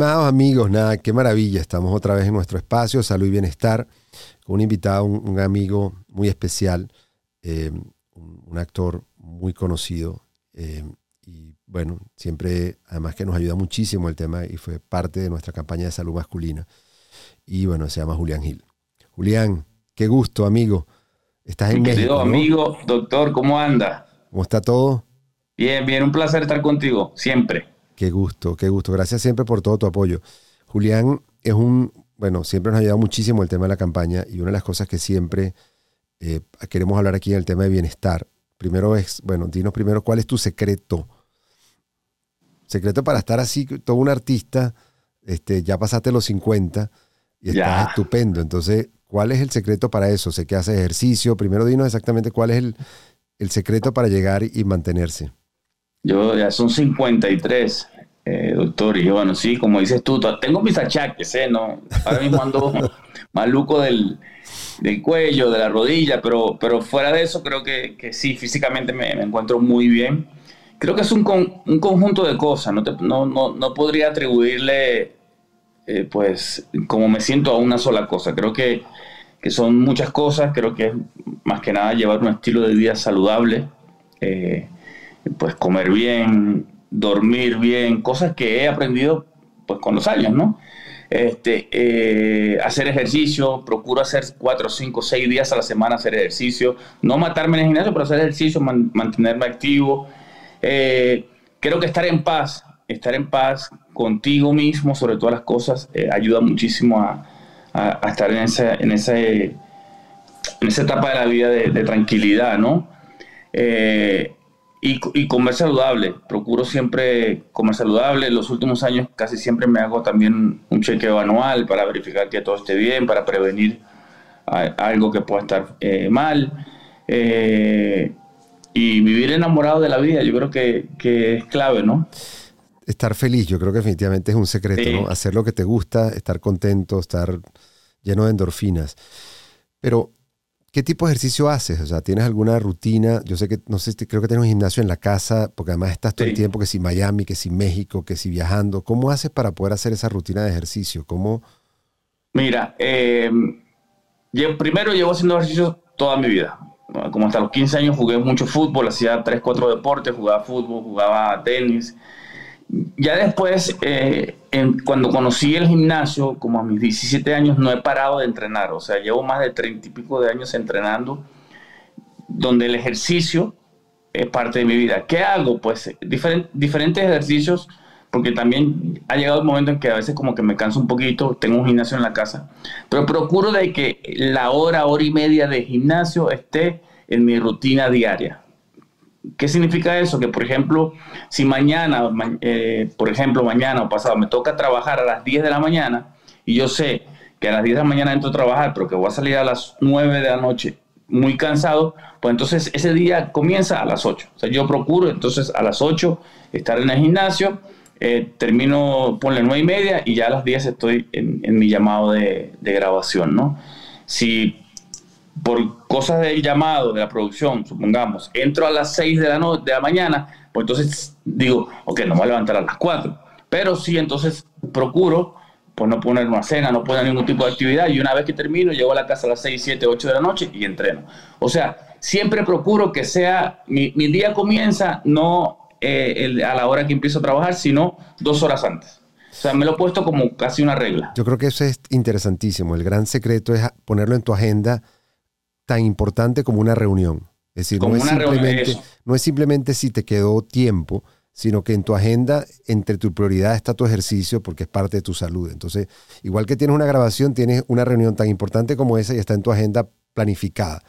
Estimados amigos, nada, qué maravilla. Estamos otra vez en nuestro espacio, Salud y Bienestar, con un invitado, un, amigo muy especial, eh, un, actor muy conocido. Eh, y bueno, siempre, además que nos ayuda muchísimo el tema y fue parte de nuestra campaña de salud masculina. Y bueno, se llama Julián Gil. Julián, qué gusto, amigo. Estás en Mi México. amigo, doctor, ¿cómo anda? ¿Cómo está todo? Bien, bien, un placer estar contigo, siempre. Qué gusto, qué gusto. Gracias siempre por todo tu apoyo. Julián es un, bueno, siempre nos ha ayudado muchísimo el tema de la campaña y una de las cosas que siempre eh, queremos hablar aquí en el tema de bienestar. Primero es, bueno, dinos primero cuál es tu secreto. Secreto para estar así, todo un artista, este, ya pasaste los 50 y estás estupendo. Entonces, ¿cuál es el secreto para eso? Sé que haces ejercicio. Primero dinos exactamente cuál es el, el secreto para llegar y mantenerse. Yo ya son 53, eh, doctor, y yo, bueno, sí, como dices tú, tengo mis achaques, ¿eh? No, ahora mismo ando maluco del, cuello, de la rodilla, pero, pero fuera de eso creo que, sí, físicamente me, encuentro muy bien. Creo que es un, un conjunto de cosas, no, no, no, podría atribuirle, eh, pues, como me siento a una sola cosa. Creo que, que, son muchas cosas, creo que es más que nada llevar un estilo de vida saludable. Eh, pues comer bien, dormir bien, cosas que he aprendido pues con los años, ¿no? Este, eh, hacer ejercicio, procuro hacer cuatro, cinco, seis días a la semana hacer ejercicio, no matarme en el gimnasio, pero hacer ejercicio, mantenerme activo. Eh, creo que estar en paz, estar en paz contigo mismo sobre todas las cosas, eh, ayuda muchísimo a, estar en esa, en, ese, en esa etapa de la vida de tranquilidad, ¿no? Y, comer saludable, procuro siempre comer saludable. En los últimos años casi siempre me hago también un chequeo anual para verificar que todo esté bien, para prevenir algo que pueda estar eh, mal. Eh, y vivir enamorado de la vida, yo creo que, es clave, ¿no? Estar feliz, yo creo que definitivamente es un secreto, ¿no? Hacer lo que te gusta, estar contento, estar lleno de endorfinas. Pero ¿Qué tipo de ejercicio haces? O sea, ¿tienes alguna rutina? Yo sé que, no sé, creo que tienes un gimnasio en la casa, porque además estás todo el tiempo, que si Miami, que si México, que si viajando. ¿Cómo haces para poder hacer esa rutina de ejercicio? ¿Cómo? Mira, eh, yo primero llevo haciendo ejercicio toda mi vida. Como hasta los 15 años jugué mucho fútbol, hacía 3, 4 deportes, jugaba fútbol, jugaba tenis. Ya después, eh, cuando conocí el gimnasio, como a mis 17 años, no he parado de entrenar. O sea, llevo más de 30 y pico de años entrenando, donde el ejercicio es parte de mi vida. ¿Qué hago? Pues diferentes ejercicios, porque también ha llegado el momento en que a veces como que me canso un poquito, tengo un gimnasio en la casa, pero procuro de que la hora, hora y media de gimnasio esté en mi rutina diaria. ¿Qué significa eso? Que, por ejemplo, si mañana, eh, por ejemplo, mañana o pasado me toca trabajar a las 10 de la mañana y yo sé que a las 10 de la mañana entro a trabajar, pero que voy a salir a las 9 de la noche muy cansado, pues entonces ese día comienza a las 8. O sea, yo procuro entonces a las 8 estar en el gimnasio, eh, termino, ponle 9 y media y ya a las 10 estoy en, mi llamado de, de grabación, ¿no? Si por cosas del llamado, de la producción, supongamos, entro a las 6 de la, de la mañana, pues entonces digo, ok, no me voy a levantar a las 4. Pero sí, entonces procuro pues no poner una cena, no poner ningún tipo de actividad y una vez que termino llego a la casa a las 6, 7, 8 de la noche y entreno. O sea, siempre procuro que sea, mi, día comienza no eh, a la hora que empiezo a trabajar, sino dos horas antes. O sea, me lo he puesto como casi una regla. Yo creo que eso es interesantísimo. El gran secreto es ponerlo en tu agenda tan importante como una reunión. Es decir, no es, simplemente, no es simplemente si te quedó tiempo, sino que en tu agenda, entre tu prioridad está tu ejercicio porque es parte de tu salud. Entonces, igual que tienes una grabación, tienes una reunión tan importante como esa y está en tu agenda planificada.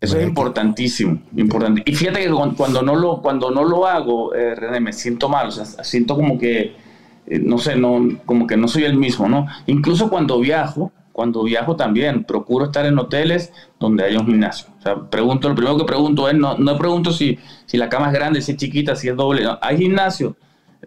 Eso es importantísimo, importante. Y fíjate que cuando no lo, cuando no lo hago, eh, René, me siento mal, o sea, siento como que, eh, no sé, no, como que no soy el mismo, ¿no? Incluso cuando viajo, cuando viajo también, procuro estar en hoteles donde haya un gimnasio. O sea, pregunto, lo primero que pregunto es, no, no pregunto si, si la cama es grande, si es chiquita, si es doble. ¿Hay gimnasio?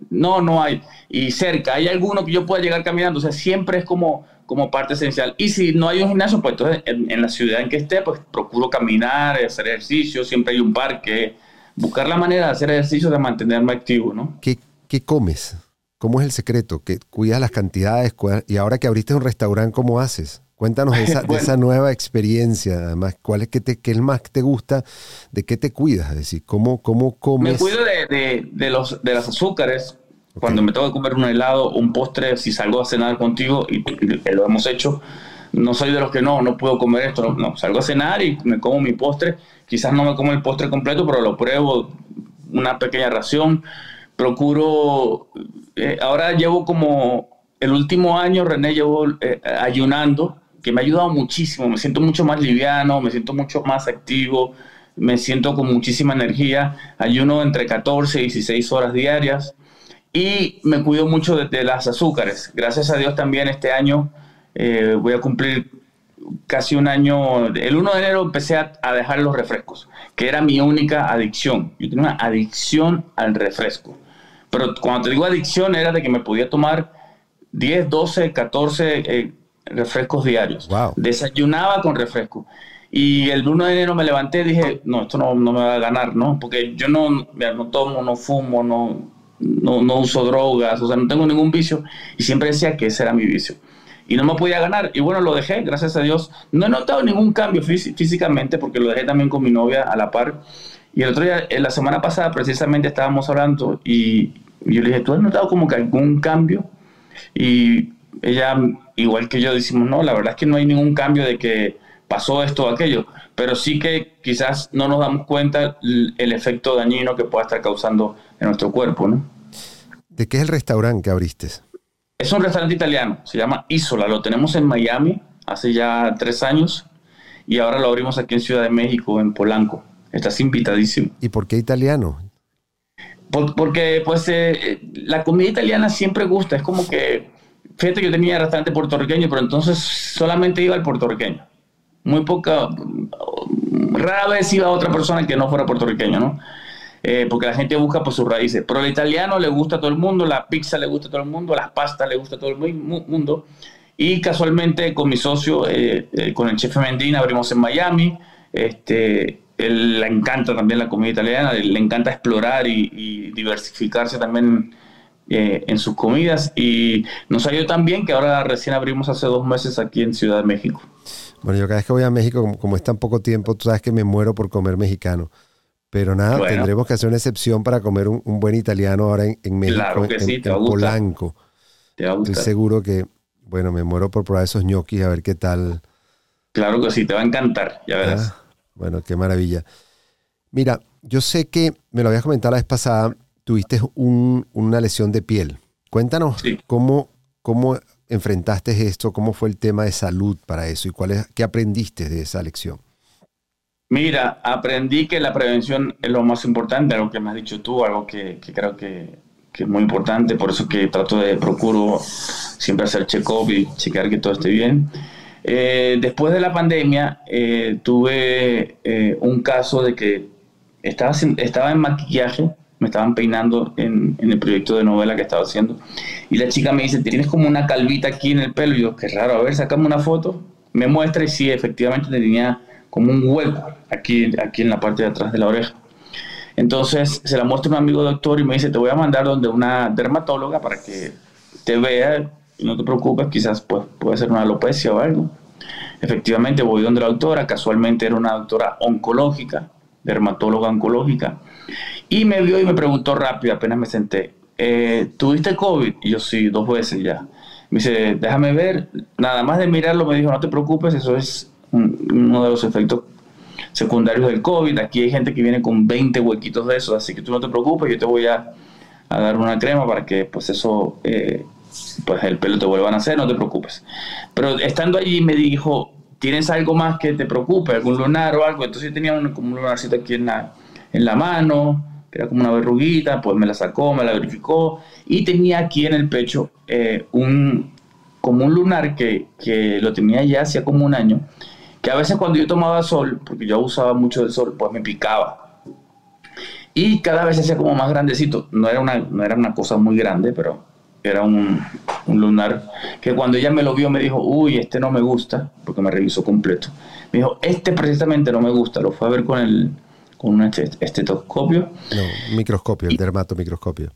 No, no hay. Y cerca, ¿hay alguno que yo pueda llegar caminando? O sea, siempre es como, como parte esencial. Y si no hay un gimnasio, pues entonces en, la ciudad en que esté, pues procuro caminar, hacer ejercicio, siempre hay un parque. Buscar la manera de hacer ejercicio, de mantenerme activo, ¿no? ¿Qué, qué comes? ¿Cómo es el secreto? ¿Que cuidas las cantidades? Y ahora que abriste un restaurante, ¿cómo haces? Cuéntanos de esa, nueva experiencia, además, ¿cuál es que te, qué es más que te gusta? ¿De qué te cuidas? Es decir, ¿cómo, cómo comes? Me cuido de, de, los, de las azúcares. Cuando me tengo que comer un helado, un postre, si salgo a cenar contigo, y, lo hemos hecho, no soy de los que no, no puedo comer esto, no, salgo a cenar y me como mi postre, quizás no me como el postre completo, pero lo pruebo, una pequeña ración, procuro, eh, ahora llevo como el último año, René, llevo eh, ayunando, que me ha ayudado muchísimo, me siento mucho más liviano, me siento mucho más activo, me siento con muchísima energía, ayuno entre 14 y 16 horas diarias y me cuido mucho de, las azúcares. Gracias a Dios también este año eh, voy a cumplir casi un año, el 1 de enero empecé a, a, dejar los refrescos, que era mi única adicción. Yo tenía una adicción al refresco. Pero cuando te digo adicción era de que me podía tomar 10, 12, 14 refrescos diarios. Desayunaba con refresco. Y el 1 de enero me levanté y dije, no, esto no, no me va a ganar, ¿no? Porque yo no, no tomo, no fumo, no, no, no, uso drogas, o sea, no tengo ningún vicio. Y siempre decía que ese era mi vicio. Y no me podía ganar. Y bueno, lo dejé, gracias a Dios. No he notado ningún cambio físicamente porque lo dejé también con mi novia a la par. Y el otro día, la semana pasada precisamente estábamos hablando y yo le dije, ¿tú has notado como que algún cambio? Y ella, igual que yo, decimos, no, la verdad es que no hay ningún cambio de que pasó esto o aquello, pero sí que quizás no nos damos cuenta el, efecto dañino que pueda estar causando en nuestro cuerpo, ¿no? ¿De qué es el restaurante que abriste? Es un restaurante italiano, se llama Isola, lo tenemos en Miami hace ya tres años y ahora lo abrimos aquí en Ciudad de México, en Polanco. Estás invitadísimo. ¿Y por qué italiano? Porque pues eh, la comida italiana siempre gusta, es como que fíjate que yo tenía restaurante puertorriqueño, pero entonces solamente iba al puertorriqueño. Muy poca, rara vez iba otra persona que no fuera puertorriqueño, ¿no? Eh, porque la gente busca por sus raíces. Pero el italiano le gusta a todo el mundo, la pizza le gusta a todo el mundo, las pastas le gusta a todo el mundo. Y casualmente con mi socio, eh, eh, con el chef Mendina, abrimos en Miami. Este, él le encanta también la comida italiana, le encanta explorar y, y diversificarse también eh, en sus comidas y nos ha ido tan bien que ahora recién abrimos hace dos meses aquí en Ciudad de México. Bueno, yo cada vez que voy a México, como, es tan poco tiempo, tú sabes que me muero por comer mexicano. Pero nada, tendremos que hacer una excepción para comer un, buen italiano ahora en, México, claro que sí, en, Polanco. Te va Estoy seguro que, bueno, me muero por probar esos ñoquis a ver qué tal. Claro que sí, te va a encantar, ya verás. Ah, bueno, qué maravilla. Mira, yo sé que me lo habías comentado la vez pasada, tuviste una lesión de piel. Cuéntanos cómo, cómo enfrentaste esto, cómo fue el tema de salud para eso y cuál es, qué aprendiste de esa lección. Mira, aprendí que la prevención es lo más importante, algo que me has dicho tú, algo que, creo que, es muy importante, por eso que trato de, procuro siempre hacer check-up y checar que todo esté bien. Eh, después de la pandemia eh, tuve eh, un caso de que estaba, estaba en maquillaje me estaban peinando en, el proyecto de novela que estaba haciendo. Y la chica me dice, tienes como una calvita aquí en el pelo. Y yo, qué raro, a ver, sacame una foto. Me muestra y sí, efectivamente tenía como un hueco aquí, aquí en la parte de atrás de la oreja. Entonces se la muestra un amigo doctor y me dice, te voy a mandar donde una dermatóloga para que te vea no te preocupes, quizás pues, puede ser una alopecia o algo. Efectivamente voy donde la doctora, casualmente era una doctora oncológica, dermatóloga oncológica, y me vio y me preguntó rápido, apenas me senté, eh, ¿tuviste COVID? Y yo sí, dos veces ya. Me dice, déjame ver, nada más de mirarlo me dijo, no te preocupes, eso es uno de los efectos secundarios del COVID. Aquí hay gente que viene con 20 huequitos de eso, así que tú no te preocupes, yo te voy a, dar una crema para que pues eso, eh, pues el pelo te vuelva a nacer, no te preocupes. Pero estando allí me dijo, ¿tienes algo más que te preocupe? ¿Algún lunar o algo? Entonces yo tenía un, como un lunarcito aquí en la, en la mano, era como una verruguita, pues me la sacó, me la verificó y tenía aquí en el pecho eh, un, como un lunar que, que, lo tenía ya hacía como un año, que a veces cuando yo tomaba sol, porque yo usaba mucho el sol, pues me picaba. Y cada vez se hacía como más grandecito. No era una, no era una cosa muy grande, pero era un, un, lunar que cuando ella me lo vio me dijo, uy, este no me gusta, porque me revisó completo. Me dijo, este precisamente no me gusta, lo fue a ver con el, con un estetoscopio. No, microscopio, el dermatomicroscopio.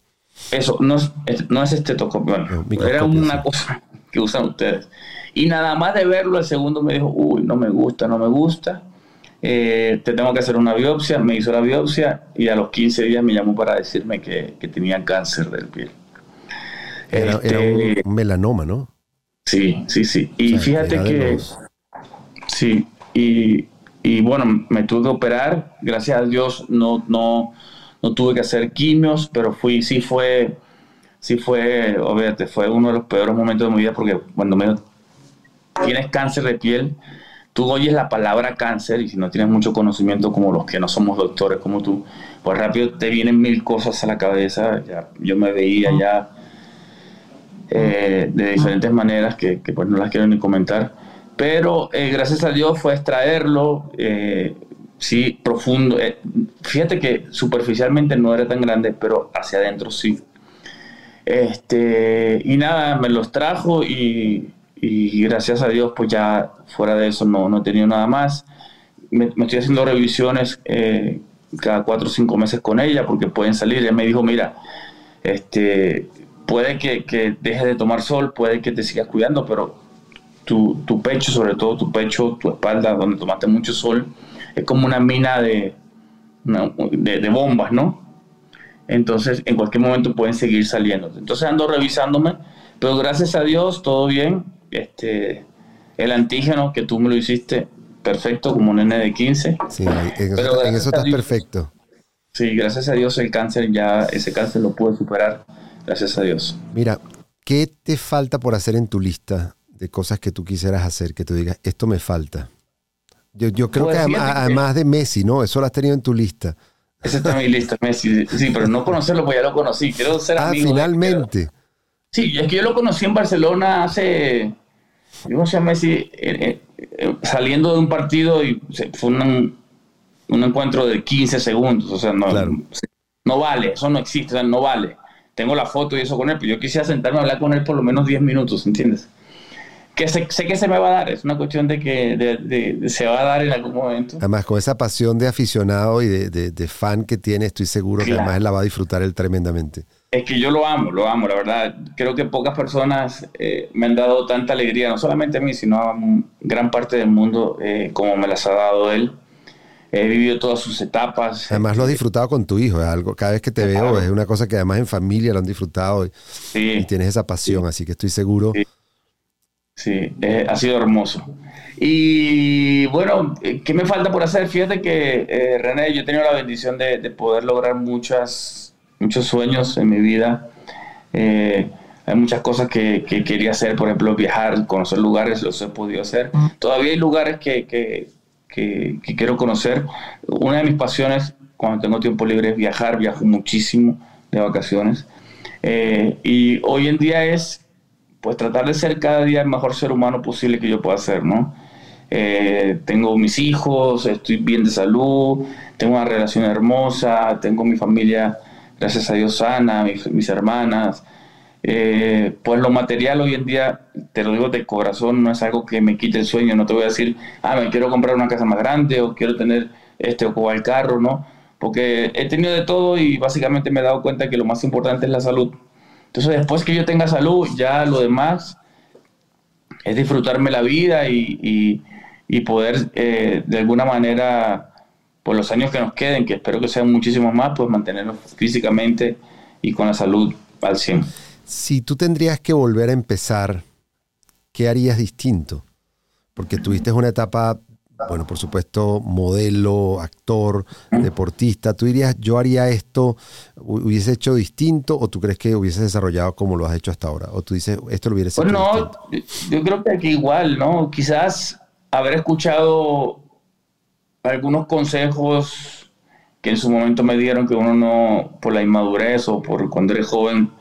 Eso, no es, no es estetoscopio, bueno, era una cosa que usan ustedes. Y nada más de verlo, el segundo me dijo, uy, no me gusta, no me gusta. Eh, te tengo que hacer una biopsia. Me hizo la biopsia y a los 15 días me llamó para decirme que, que tenía cáncer del piel. Era, este, un, melanoma, ¿no? Sí, sí, sí. Y fíjate que... Sí, y, y, bueno, me tuve que operar. Gracias a Dios no, no, no tuve que hacer quimios, pero fui, sí fue, sí fue, obviamente, fue uno de los peores momentos de mi vida porque cuando me tienes cáncer de piel, tú oyes la palabra cáncer y si no tienes mucho conocimiento como los que no somos doctores como tú, pues rápido te vienen mil cosas a la cabeza. Ya, yo me veía ya eh, de diferentes maneras que, pues no las quiero ni comentar. Pero eh, gracias a Dios fue extraerlo, eh, sí, profundo. fíjate que superficialmente no era tan grande, pero hacia adentro sí. Este, y nada, me los trajo y y gracias a Dios pues ya fuera de eso no, no he tenido nada más. Me, estoy haciendo revisiones eh, cada cuatro o cinco meses con ella porque pueden salir. Ella me dijo, mira, este, puede que, que dejes de tomar sol, puede que te sigas cuidando, pero tu, tu, pecho, sobre todo tu pecho, tu espalda, donde tomaste mucho sol, es como una mina de, de, de bombas, ¿no? Entonces, en cualquier momento pueden seguir saliendo. Entonces ando revisándome, pero gracias a Dios, todo bien este, el antígeno que tú me lo hiciste perfecto como un N de 15. Sí, en, eso, estás perfecto. Sí, gracias a Dios el cáncer ya, ese cáncer lo pude superar, gracias a Dios. Mira, ¿qué te falta por hacer en tu lista de cosas que tú quisieras hacer, que tú digas, esto me falta? Yo, yo creo pues que además, de Messi, ¿no? Eso lo has tenido en tu lista. Esa está en mi lista, Messi. Sí, pero no conocerlo, pues ya lo conocí. Quiero ser ah, finalmente. Sí, es que yo lo conocí en Barcelona hace, ¿cómo se llama? Eh, eh, saliendo de un partido y fue un, encuentro de 15 segundos, o sea, no, no vale, eso no existe, no vale. Tengo la foto y eso con él, pero yo quisiera sentarme a hablar con él por lo menos 10 minutos, ¿entiendes? Que sé, que se me va a dar, es una cuestión de que se va a dar en algún momento. Además, con esa pasión de aficionado y de, fan que tiene, estoy seguro que además la va a disfrutar él tremendamente. Es que yo lo amo, lo amo, la verdad. Creo que pocas personas eh, me han dado tanta alegría, no solamente a mí, sino a gran parte del mundo, eh, como me las ha dado él. He vivido todas sus etapas. Además lo has disfrutado con tu hijo, es algo, cada vez que te veo es una cosa que además en familia lo han disfrutado y, tienes esa pasión, así que estoy seguro. Sí, eh, ha sido hermoso. Y bueno, ¿qué me falta por hacer? Fíjate que, René, yo he tenido la bendición de poder lograr muchas muchos sueños en mi vida. Eh, hay muchas cosas que, quería hacer, por ejemplo, viajar, conocer lugares, los he podido hacer. Todavía hay lugares que, que, quiero conocer. Una de mis pasiones cuando tengo tiempo libre es viajar, viajo muchísimo de vacaciones. Eh, y hoy en día es pues tratar de ser cada día el mejor ser humano posible que yo pueda ser, ¿no? Eh, tengo mis hijos, estoy bien de salud, tengo una relación hermosa, tengo mi familia gracias a Dios sana, mis, hermanas. Eh, pues lo material hoy en día, te lo digo de corazón, no es algo que me quite el sueño, no te voy a decir, ah, me quiero comprar una casa más grande o quiero tener este o cual carro, ¿no? Porque he tenido de todo y básicamente me he dado cuenta que lo más importante es la salud. Entonces después que yo tenga salud, ya lo demás es disfrutarme la vida y, poder eh, de alguna manera por los años que nos queden, que espero que sean muchísimos más, pues mantenernos físicamente y con la salud al 100. Si tú tendrías que volver a empezar, ¿qué harías distinto? Porque tuviste una etapa, bueno, por supuesto, modelo, actor, deportista. ¿Tú dirías, yo haría esto, hubiese hecho distinto o tú crees que hubiese desarrollado como lo has hecho hasta ahora? O tú dices, esto lo hubiese hecho pues no, yo creo que aquí igual, ¿no? Quizás haber escuchado algunos consejos que en su momento me dieron que uno no, por la inmadurez o por cuando eres joven,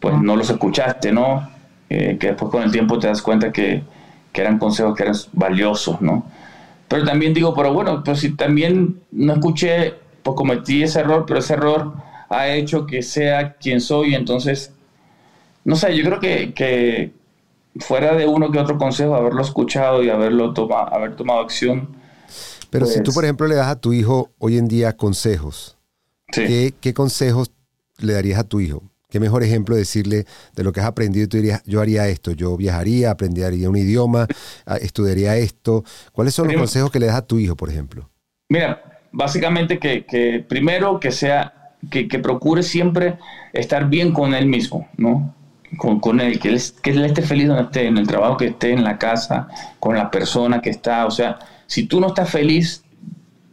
pues no los escuchaste, ¿no? Eh, que después con el tiempo te das cuenta que, eran consejos que eran valiosos, ¿no? Pero también digo, pero bueno, pues si también no escuché, pues cometí ese error, pero ese error ha hecho que sea quien soy, entonces, no sé, yo creo que, que fuera de uno que otro consejo, haberlo escuchado y haberlo tomado, haber tomado acción, pero si tú, por pues ejemplo, le das a tu hijo hoy en día consejos, ¿qué, consejos le darías a tu hijo? Qué mejor ejemplo decirle de lo que has aprendido. Tú dirías, yo haría esto, yo viajaría, aprendería un idioma, estudiaría esto. ¿Cuáles son los consejos que le das a tu hijo, por ejemplo? Mira, básicamente que, primero que sea, que, procure siempre estar bien con él mismo, ¿no? Con, él, que él, que él esté feliz donde esté, en el trabajo que esté, en la casa, con la persona que está. O sea, si tú no estás feliz,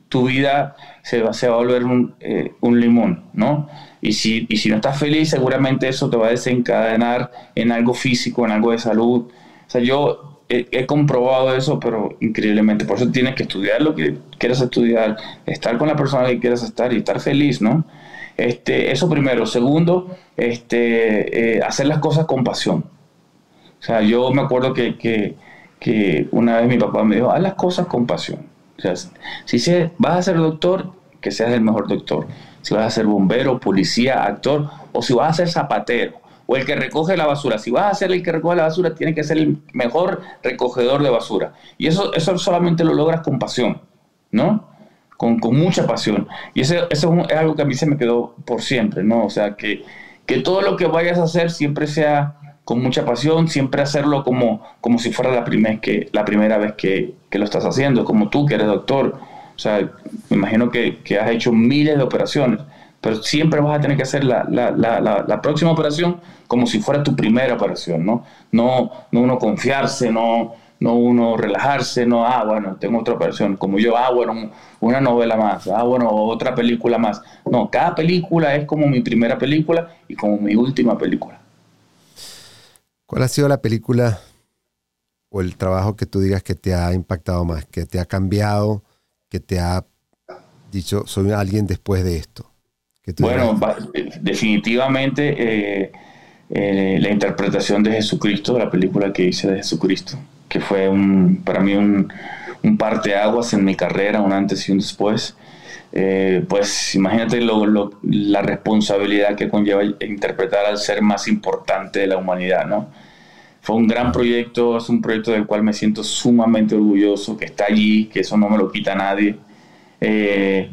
tu vida se va, se va a volver un, eh, un limón, ¿no? Y si, y si no estás feliz, seguramente eso te va a desencadenar en algo físico, en algo de salud. O sea, yo he, comprobado eso, pero increíblemente. Por eso tienes que estudiar lo que quieras estudiar, estar con la persona que quieras estar y estar feliz, ¿no? Este, eso primero. Segundo, este, eh, hacer las cosas con pasión. O sea, yo me acuerdo que, que, que, una vez mi papá me dijo, haz las cosas con pasión. O sea, si se, vas a ser doctor, que seas el mejor doctor. Si vas a ser bombero, policía, actor, o si vas a ser zapatero o el que recoge la basura. Si vas a ser el que recoge la basura, tiene que ser el mejor recogedor de basura. Y eso, eso solamente lo logras con pasión, ¿no? Con, mucha pasión. Y eso, eso es, algo que a mí se me quedó por siempre, ¿no? O sea, que, que todo lo que vayas a hacer siempre sea con mucha pasión, siempre hacerlo como, como si fuera la, primer, que, la primera vez que, que, lo estás haciendo, como tú que eres doctor. O sea, me imagino que, que has hecho miles de operaciones pero siempre vas a tener que hacer la, la, la, la, próxima operación como si fuera tu primera operación, ¿no? No, no uno confiarse, no, no uno relajarse, no, ah, bueno, tengo otra operación, como yo, ah, bueno, una novela más, ah, bueno, otra película más. No, cada película es como mi primera película y como mi última película. ¿Cuál ha sido la película o el trabajo que tú digas que te ha impactado más, que te ha cambiado, que te ha dicho, soy alguien después de esto? Bueno, definitivamente eh, eh, la interpretación de Jesucristo, la película que hice de Jesucristo, que fue un, para mí un, un parteaguas en mi carrera, un antes y un después. Eh, pues imagínate la responsabilidad que conlleva interpretar al ser más importante de la humanidad, ¿no? Fue un gran proyecto, es un proyecto del cual me siento sumamente orgulloso, que está allí, que eso no me lo quita nadie, que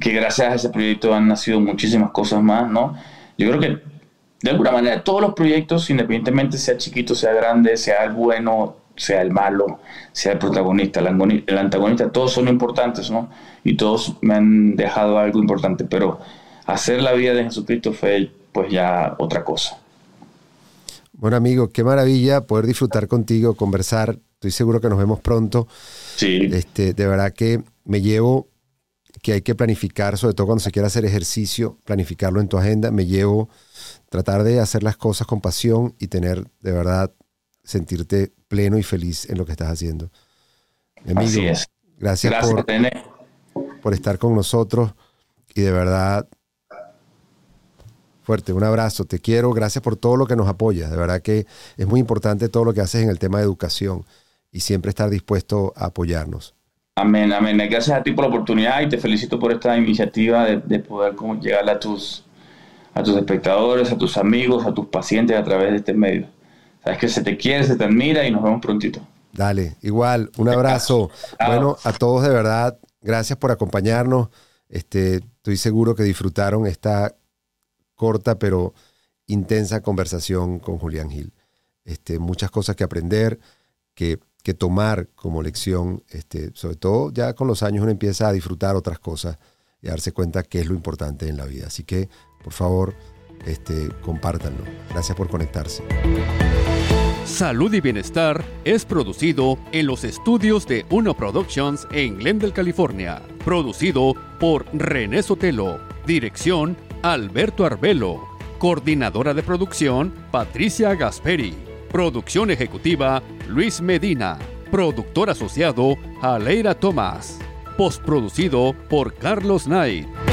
que gracias a ese proyecto han nacido muchísimas cosas más, ¿no? Yo creo que de alguna manera todos los proyectos, independientemente sea chiquito, sea grande, sea el bueno, sea el malo, sea el protagonista, el antagonista, todos son importantes, ¿no? Y todos me han dejado algo importante, pero hacer la vida de Jesucristo fue pues ya otra cosa. Bueno amigo, qué maravilla poder disfrutar contigo, conversar. Estoy seguro que nos vemos pronto. Sí. Este, de verdad que me llevo que hay que planificar, sobre todo cuando se quiere hacer ejercicio, planificarlo en tu agenda. Me llevo tratar de hacer las cosas con pasión y tener de verdad sentirte pleno y feliz en lo que estás haciendo. Así es. Gracias, por, por estar con nosotros y de verdad fuerte, un abrazo, te quiero, gracias por todo lo que nos apoyas, de verdad que es muy importante todo lo que haces en el tema de educación y siempre estar dispuesto a apoyarnos. Amén, amén. Gracias a ti por la oportunidad y te felicito por esta iniciativa de, poder llegar a tus, a tus espectadores, a tus amigos, a tus pacientes a través de este medio. Sabes que se te quiere, se te admira y nos vemos prontito. Dale, igual, un abrazo. Bueno, a todos de verdad, gracias por acompañarnos. Este, estoy seguro que disfrutaron esta corta pero intensa conversación con Julián Gil. Este, muchas cosas que aprender, que tomar como lección, este, sobre todo ya con los años uno empieza a disfrutar otras cosas y a darse cuenta qué es lo importante en la vida. Así que, por favor, este, compártanlo. Gracias por conectarse. Salud y Bienestar es producido en los estudios de Uno Productions en Glendale, California. Producido por René Sotelo. Dirección Alberto Arbelo. Coordinadora de producción Patricia Gasperi. Producción ejecutiva Luis Medina. Productor asociado Aleira Tomás. Postproducido por Carlos Knight.